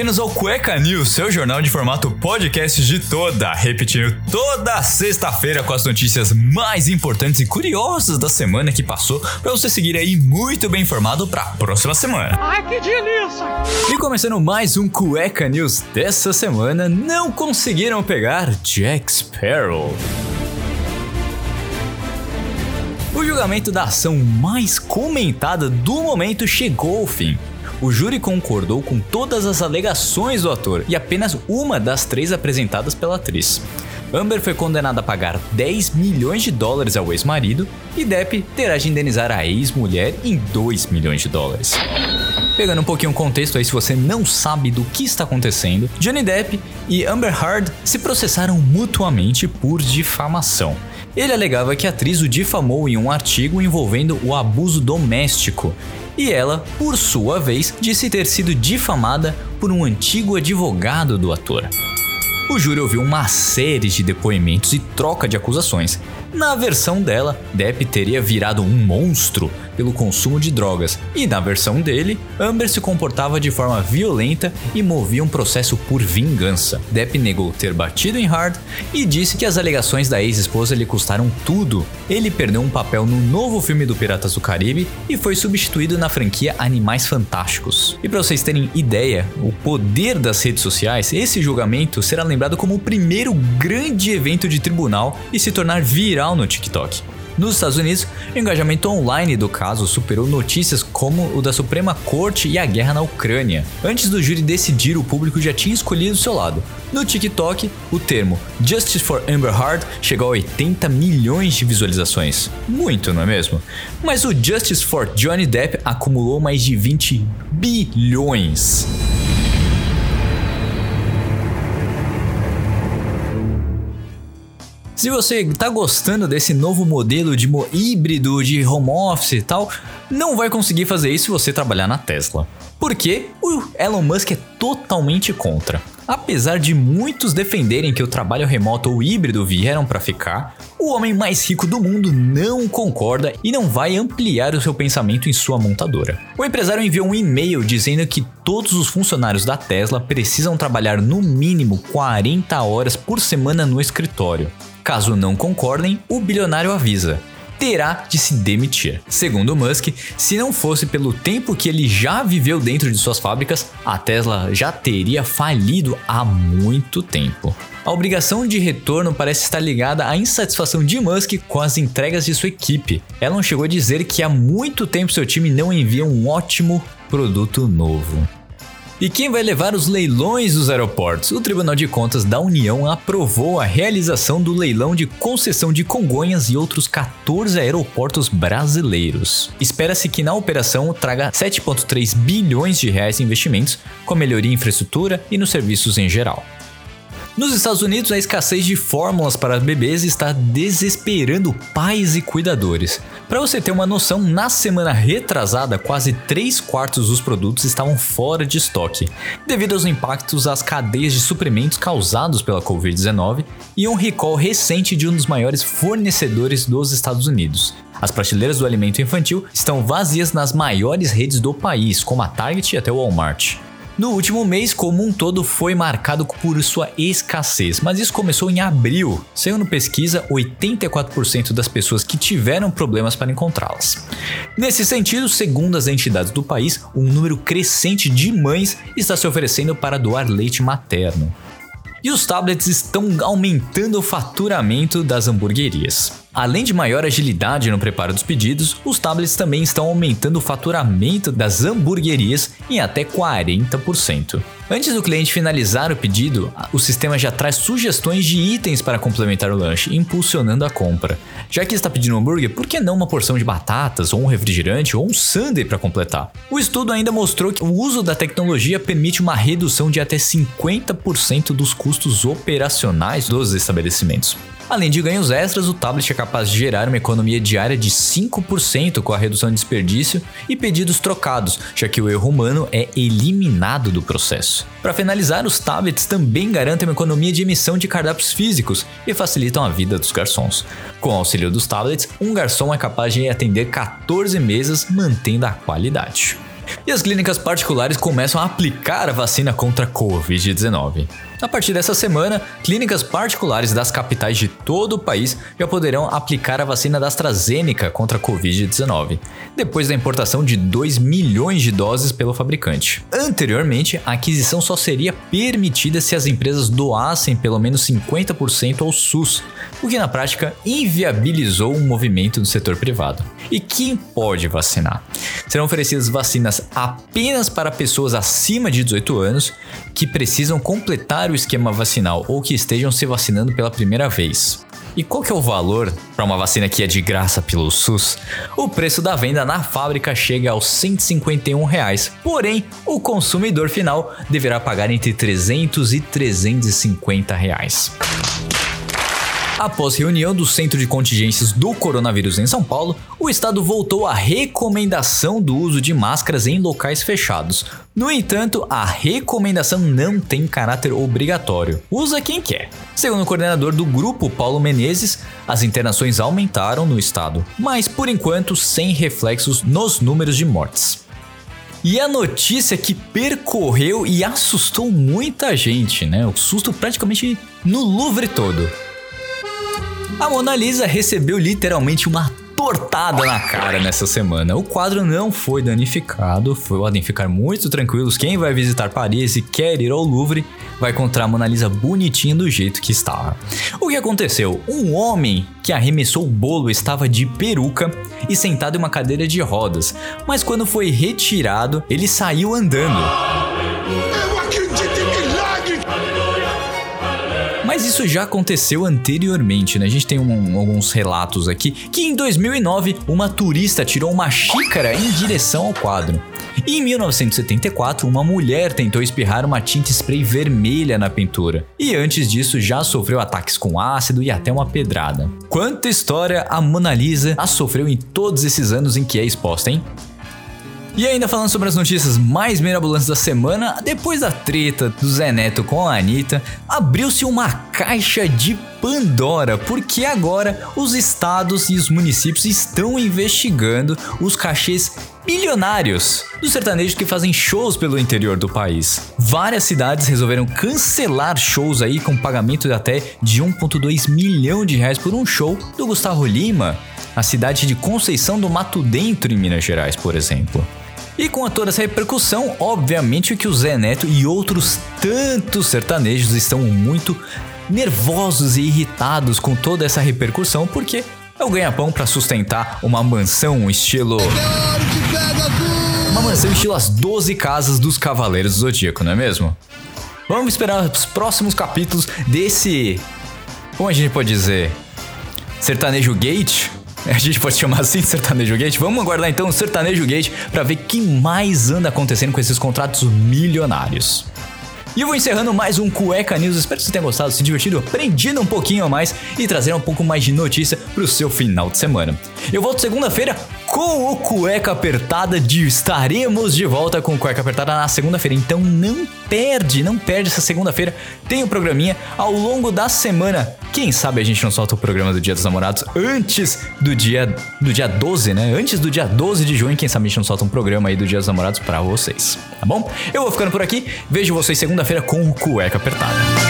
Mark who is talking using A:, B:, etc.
A: bem-vindos ao Cueca News, seu jornal de formato podcast de toda, repetindo toda sexta-feira com as notícias mais importantes e curiosas da semana que passou, para você seguir aí muito bem informado para a próxima semana.
B: Ai, que delícia!
A: E começando mais um Cueca News dessa semana, não conseguiram pegar Jack Sparrow. O julgamento da ação mais comentada do momento chegou ao fim. O júri concordou com todas as alegações do ator e apenas uma das três apresentadas pela atriz. Amber foi condenada a pagar 10 milhões de dólares ao ex-marido e Depp terá de indenizar a ex-mulher em 2 milhões de dólares. Pegando um pouquinho o contexto aí, se você não sabe do que está acontecendo, Johnny Depp e Amber Heard se processaram mutuamente por difamação. Ele alegava que a atriz o difamou em um artigo envolvendo o abuso doméstico e ela, por sua vez, disse ter sido difamada por um antigo advogado do ator. O júri ouviu uma série de depoimentos e troca de acusações. Na versão dela, Depp teria virado um monstro pelo consumo de drogas, e na versão dele, Amber se comportava de forma violenta e movia um processo por vingança. Depp negou ter batido em Hard e disse que as alegações da ex-esposa lhe custaram tudo. Ele perdeu um papel no novo filme do Piratas do Caribe e foi substituído na franquia Animais Fantásticos. E para vocês terem ideia, o poder das redes sociais, esse julgamento será lembrado como o primeiro grande evento de tribunal e se tornar viral no TikTok. Nos Estados Unidos, o engajamento online do caso superou notícias como o da Suprema Corte e a guerra na Ucrânia. Antes do júri decidir, o público já tinha escolhido seu lado. No TikTok, o termo Justice for Amber Heard chegou a 80 milhões de visualizações. Muito, não é mesmo? Mas o Justice for Johnny Depp acumulou mais de 20 bilhões. Se você está gostando desse novo modelo de híbrido de home office e tal, não vai conseguir fazer isso se você trabalhar na Tesla. Porque o Elon Musk é totalmente contra. Apesar de muitos defenderem que o trabalho remoto ou híbrido vieram para ficar, o homem mais rico do mundo não concorda e não vai ampliar o seu pensamento em sua montadora. O empresário enviou um e-mail dizendo que todos os funcionários da Tesla precisam trabalhar no mínimo 40 horas por semana no escritório. Caso não concordem, o bilionário avisa: terá de se demitir. Segundo Musk, se não fosse pelo tempo que ele já viveu dentro de suas fábricas, a Tesla já teria falido há muito tempo. A obrigação de retorno parece estar ligada à insatisfação de Musk com as entregas de sua equipe. Elon chegou a dizer que há muito tempo seu time não envia um ótimo produto novo. E quem vai levar os leilões dos aeroportos? O Tribunal de Contas da União aprovou a realização do leilão de concessão de Congonhas e outros 14 aeroportos brasileiros. Espera-se que na operação traga 7,3 bilhões de reais em investimentos, com melhoria em infraestrutura e nos serviços em geral. Nos Estados Unidos, a escassez de fórmulas para bebês está desesperando pais e cuidadores. Para você ter uma noção, na semana retrasada, quase 3 quartos dos produtos estavam fora de estoque, devido aos impactos às cadeias de suprimentos causados pela Covid-19 e um recall recente de um dos maiores fornecedores dos Estados Unidos. As prateleiras do alimento infantil estão vazias nas maiores redes do país, como a Target e até o Walmart. No último mês, como um todo, foi marcado por sua escassez, mas isso começou em abril. Segundo pesquisa, 84% das pessoas que tiveram problemas para encontrá-las. Nesse sentido, segundo as entidades do país, um número crescente de mães está se oferecendo para doar leite materno. E os tablets estão aumentando o faturamento das hamburguerias. Além de maior agilidade no preparo dos pedidos, os tablets também estão aumentando o faturamento das hamburguerias em até 40%. Antes do cliente finalizar o pedido, o sistema já traz sugestões de itens para complementar o lanche, impulsionando a compra. Já que está pedindo um hambúrguer, por que não uma porção de batatas, ou um refrigerante, ou um sundae para completar? O estudo ainda mostrou que o uso da tecnologia permite uma redução de até 50% dos custos operacionais dos estabelecimentos. Além de ganhos extras, o tablet é capaz de gerar uma economia diária de 5% com a redução de desperdício e pedidos trocados, já que o erro humano é eliminado do processo. Para finalizar, os tablets também garantem uma economia de emissão de cardápios físicos e facilitam a vida dos garçons. Com o auxílio dos tablets, um garçom é capaz de atender 14 mesas mantendo a qualidade. E as clínicas particulares começam a aplicar a vacina contra a Covid-19. A partir dessa semana, clínicas particulares das capitais de todo o país já poderão aplicar a vacina da AstraZeneca contra a Covid-19, depois da importação de 2 milhões de doses pelo fabricante. Anteriormente, a aquisição só seria permitida se as empresas doassem pelo menos 50% ao SUS, o que na prática inviabilizou um movimento do setor privado. E quem pode vacinar? Serão oferecidas vacinas apenas para pessoas acima de 18 anos que precisam completar o esquema vacinal ou que estejam se vacinando pela primeira vez. E qual que é o valor para uma vacina que é de graça pelo SUS? O preço da venda na fábrica chega aos 151 reais, porém o consumidor final deverá pagar entre 300 e 350 reais. Após reunião do Centro de Contingências do Coronavírus em São Paulo, o estado voltou à recomendação do uso de máscaras em locais fechados. No entanto, a recomendação não tem caráter obrigatório. Usa quem quer. Segundo o coordenador do grupo, Paulo Menezes, as internações aumentaram no estado, mas por enquanto sem reflexos nos números de mortes. E a notícia que percorreu e assustou muita gente, né? O susto praticamente no Louvre todo. A Mona Lisa recebeu literalmente uma tortada na cara nessa semana. O quadro não foi danificado, podem ficar muito tranquilos. Quem vai visitar Paris e quer ir ao Louvre vai encontrar a Mona Lisa bonitinha do jeito que estava. O que aconteceu? Um homem que arremessou o bolo estava de peruca e sentado em uma cadeira de rodas, mas quando foi retirado, ele saiu andando. Mas isso já aconteceu anteriormente, né? A gente tem um, alguns relatos aqui que em 2009 uma turista tirou uma xícara em direção ao quadro. E em 1974, uma mulher tentou espirrar uma tinta spray vermelha na pintura. E antes disso, já sofreu ataques com ácido e até uma pedrada. Quanta história a Mona Lisa a sofreu em todos esses anos em que é exposta, hein? E ainda falando sobre as notícias mais mirabolantes da semana, depois da treta do Zé Neto com a Anitta, abriu-se uma caixa de Pandora, porque agora os estados e os municípios estão investigando os cachês bilionários dos sertanejos que fazem shows pelo interior do país. Várias cidades resolveram cancelar shows aí com pagamento de até de 1,2 milhão de reais por um show do Gustavo Lima, na cidade de Conceição do Mato Dentro, em Minas Gerais, por exemplo. E com toda essa repercussão, obviamente que o Zé Neto e outros tantos sertanejos estão muito nervosos e irritados com toda essa repercussão, porque é o ganha-pão para sustentar uma mansão estilo. Uma mansão estilo as 12 casas dos Cavaleiros do Zodíaco, não é mesmo? Vamos esperar os próximos capítulos desse. Como a gente pode dizer? Sertanejo Gate? A gente pode chamar assim Sertanejo Gate? Vamos aguardar então o Sertanejo Gate para ver o que mais anda acontecendo com esses contratos milionários. E eu vou encerrando mais um Cueca News. Espero que você tenha gostado, se divertido, aprendido um pouquinho a mais e trazer um pouco mais de notícia pro seu final de semana. Eu volto segunda-feira com o Cueca Apertada de estaremos de volta com o Cueca Apertada na segunda-feira. Então não perde, não perde essa segunda-feira. Tem o um programinha ao longo da semana. Quem sabe a gente não solta o programa do Dia dos Namorados antes do dia do dia 12, né? Antes do dia 12 de junho, quem sabe a gente não solta um programa aí do Dia dos Namorados para vocês, tá bom? Eu vou ficando por aqui. Vejo vocês segunda-feira com o Cueca Apertada.